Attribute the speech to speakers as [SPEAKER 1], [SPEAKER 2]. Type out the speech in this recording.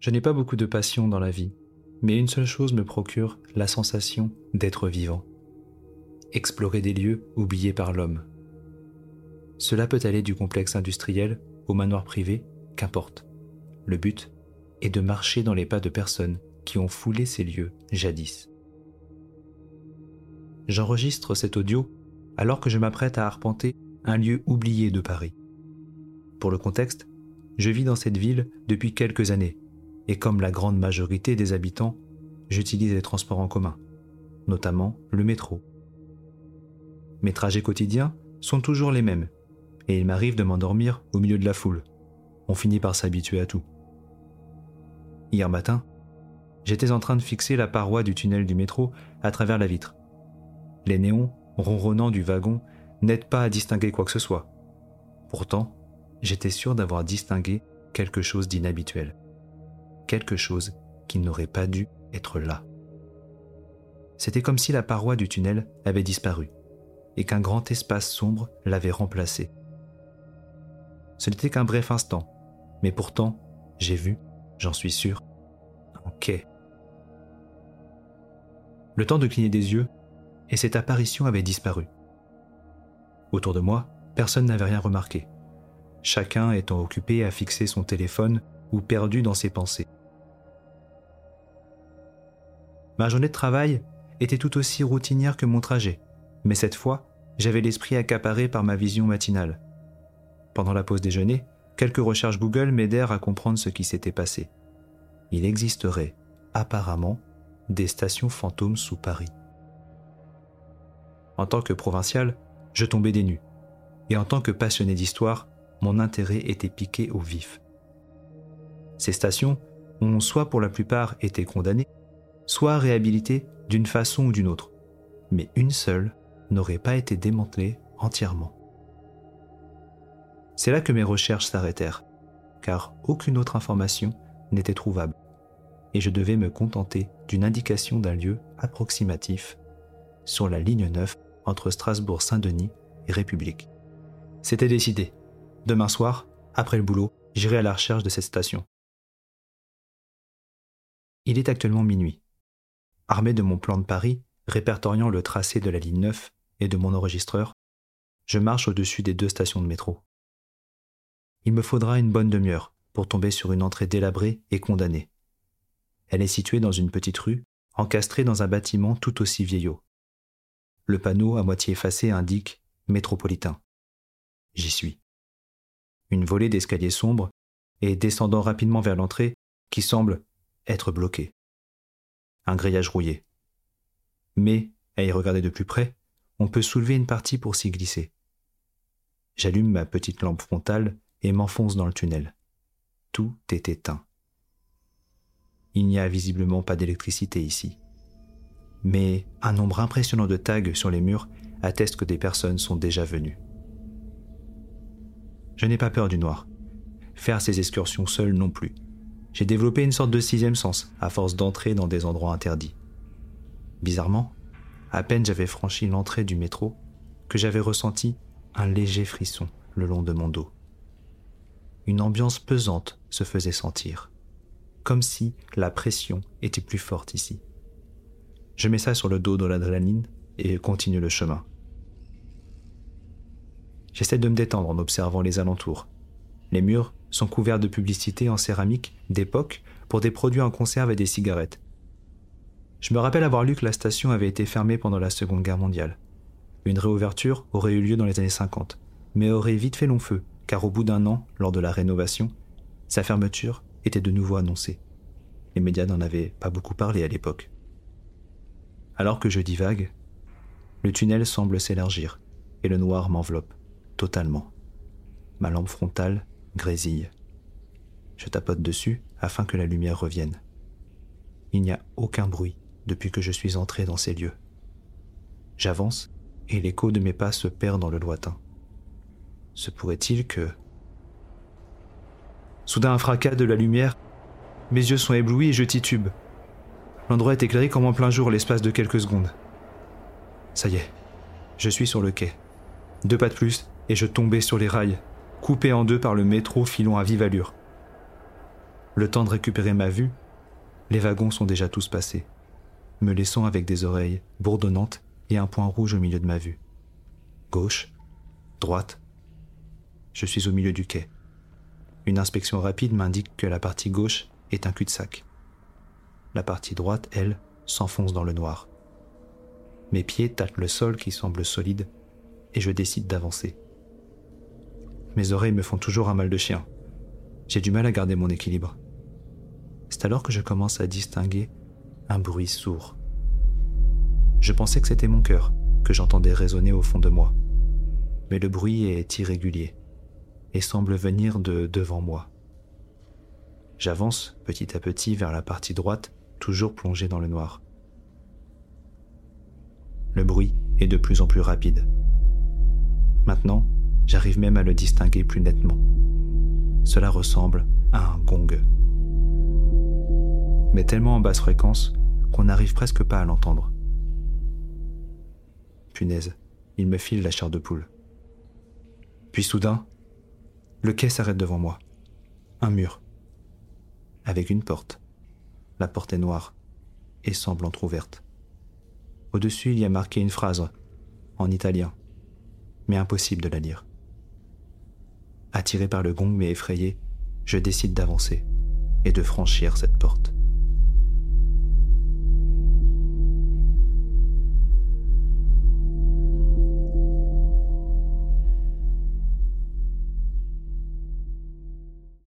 [SPEAKER 1] Je n'ai pas beaucoup de passion dans la vie, mais une seule chose me procure la sensation d'être vivant. Explorer des lieux oubliés par l'homme. Cela peut aller du complexe industriel au manoir privé, qu'importe. Le but est de marcher dans les pas de personnes qui ont foulé ces lieux jadis. J'enregistre cet audio alors que je m'apprête à arpenter un lieu oublié de Paris. Pour le contexte, je vis dans cette ville depuis quelques années et comme la grande majorité des habitants, j'utilise les transports en commun, notamment le métro. Mes trajets quotidiens sont toujours les mêmes, et il m'arrive de m'endormir au milieu de la foule. On finit par s'habituer à tout. Hier matin, j'étais en train de fixer la paroi du tunnel du métro à travers la vitre. Les néons, ronronnants du wagon, n'aident pas à distinguer quoi que ce soit. Pourtant, j'étais sûr d'avoir distingué quelque chose d'inhabituel quelque chose qui n'aurait pas dû être là. C'était comme si la paroi du tunnel avait disparu et qu'un grand espace sombre l'avait remplacé. Ce n'était qu'un bref instant, mais pourtant, j'ai vu, j'en suis sûr, un quai. Le temps de cligner des yeux, et cette apparition avait disparu. Autour de moi, personne n'avait rien remarqué, chacun étant occupé à fixer son téléphone ou perdu dans ses pensées. Ma journée de travail était tout aussi routinière que mon trajet, mais cette fois, j'avais l'esprit accaparé par ma vision matinale. Pendant la pause déjeuner, quelques recherches Google m'aidèrent à comprendre ce qui s'était passé. Il existerait, apparemment, des stations fantômes sous Paris. En tant que provincial, je tombais des nues, et en tant que passionné d'histoire, mon intérêt était piqué au vif. Ces stations ont soit pour la plupart été condamnées, soit réhabilitée d'une façon ou d'une autre, mais une seule n'aurait pas été démantelée entièrement. C'est là que mes recherches s'arrêtèrent, car aucune autre information n'était trouvable, et je devais me contenter d'une indication d'un lieu approximatif sur la ligne 9 entre Strasbourg-Saint-Denis et République. C'était décidé. Demain soir, après le boulot, j'irai à la recherche de cette station. Il est actuellement minuit. Armé de mon plan de Paris, répertoriant le tracé de la ligne 9 et de mon enregistreur, je marche au-dessus des deux stations de métro. Il me faudra une bonne demi-heure pour tomber sur une entrée délabrée et condamnée. Elle est située dans une petite rue, encastrée dans un bâtiment tout aussi vieillot. Le panneau à moitié effacé indique Métropolitain. J'y suis. Une volée d'escaliers sombres et descendant rapidement vers l'entrée qui semble être bloquée un grillage rouillé. Mais, à y regarder de plus près, on peut soulever une partie pour s'y glisser. J'allume ma petite lampe frontale et m'enfonce dans le tunnel. Tout est éteint. Il n'y a visiblement pas d'électricité ici. Mais un nombre impressionnant de tags sur les murs atteste que des personnes sont déjà venues. Je n'ai pas peur du noir. Faire ces excursions seul non plus j'ai développé une sorte de sixième sens à force d'entrer dans des endroits interdits. Bizarrement, à peine j'avais franchi l'entrée du métro que j'avais ressenti un léger frisson le long de mon dos. Une ambiance pesante se faisait sentir, comme si la pression était plus forte ici. Je mets ça sur le dos de l'adrénaline et continue le chemin. J'essaie de me détendre en observant les alentours. Les murs sont couverts de publicités en céramique d'époque pour des produits en conserve et des cigarettes. Je me rappelle avoir lu que la station avait été fermée pendant la Seconde Guerre mondiale. Une réouverture aurait eu lieu dans les années 50, mais aurait vite fait long feu, car au bout d'un an, lors de la rénovation, sa fermeture était de nouveau annoncée. Les médias n'en avaient pas beaucoup parlé à l'époque. Alors que je divague, le tunnel semble s'élargir et le noir m'enveloppe totalement. Ma lampe frontale grésille. Je tapote dessus afin que la lumière revienne. Il n'y a aucun bruit depuis que je suis entré dans ces lieux. J'avance et l'écho de mes pas se perd dans le lointain. Se pourrait-il que... Soudain un fracas de la lumière, mes yeux sont éblouis et je titube. L'endroit est éclairé comme en plein jour l'espace de quelques secondes. Ça y est, je suis sur le quai. Deux pas de plus et je tombais sur les rails, coupé en deux par le métro filant à vive allure. Le temps de récupérer ma vue, les wagons sont déjà tous passés, me laissant avec des oreilles bourdonnantes et un point rouge au milieu de ma vue. Gauche, droite. Je suis au milieu du quai. Une inspection rapide m'indique que la partie gauche est un cul-de-sac. La partie droite, elle, s'enfonce dans le noir. Mes pieds tâtent le sol qui semble solide et je décide d'avancer. Mes oreilles me font toujours un mal de chien. J'ai du mal à garder mon équilibre. C'est alors que je commence à distinguer un bruit sourd. Je pensais que c'était mon cœur que j'entendais résonner au fond de moi. Mais le bruit est irrégulier et semble venir de devant moi. J'avance petit à petit vers la partie droite, toujours plongée dans le noir. Le bruit est de plus en plus rapide. Maintenant, j'arrive même à le distinguer plus nettement. Cela ressemble à un gong. Mais tellement en basse fréquence qu'on n'arrive presque pas à l'entendre. Punaise, il me file la chair de poule. Puis soudain, le quai s'arrête devant moi. Un mur. Avec une porte. La porte est noire et semble entr'ouverte. Au-dessus, il y a marqué une phrase en italien, mais impossible de la lire. Attiré par le gong mais effrayé, je décide d'avancer et de franchir cette porte.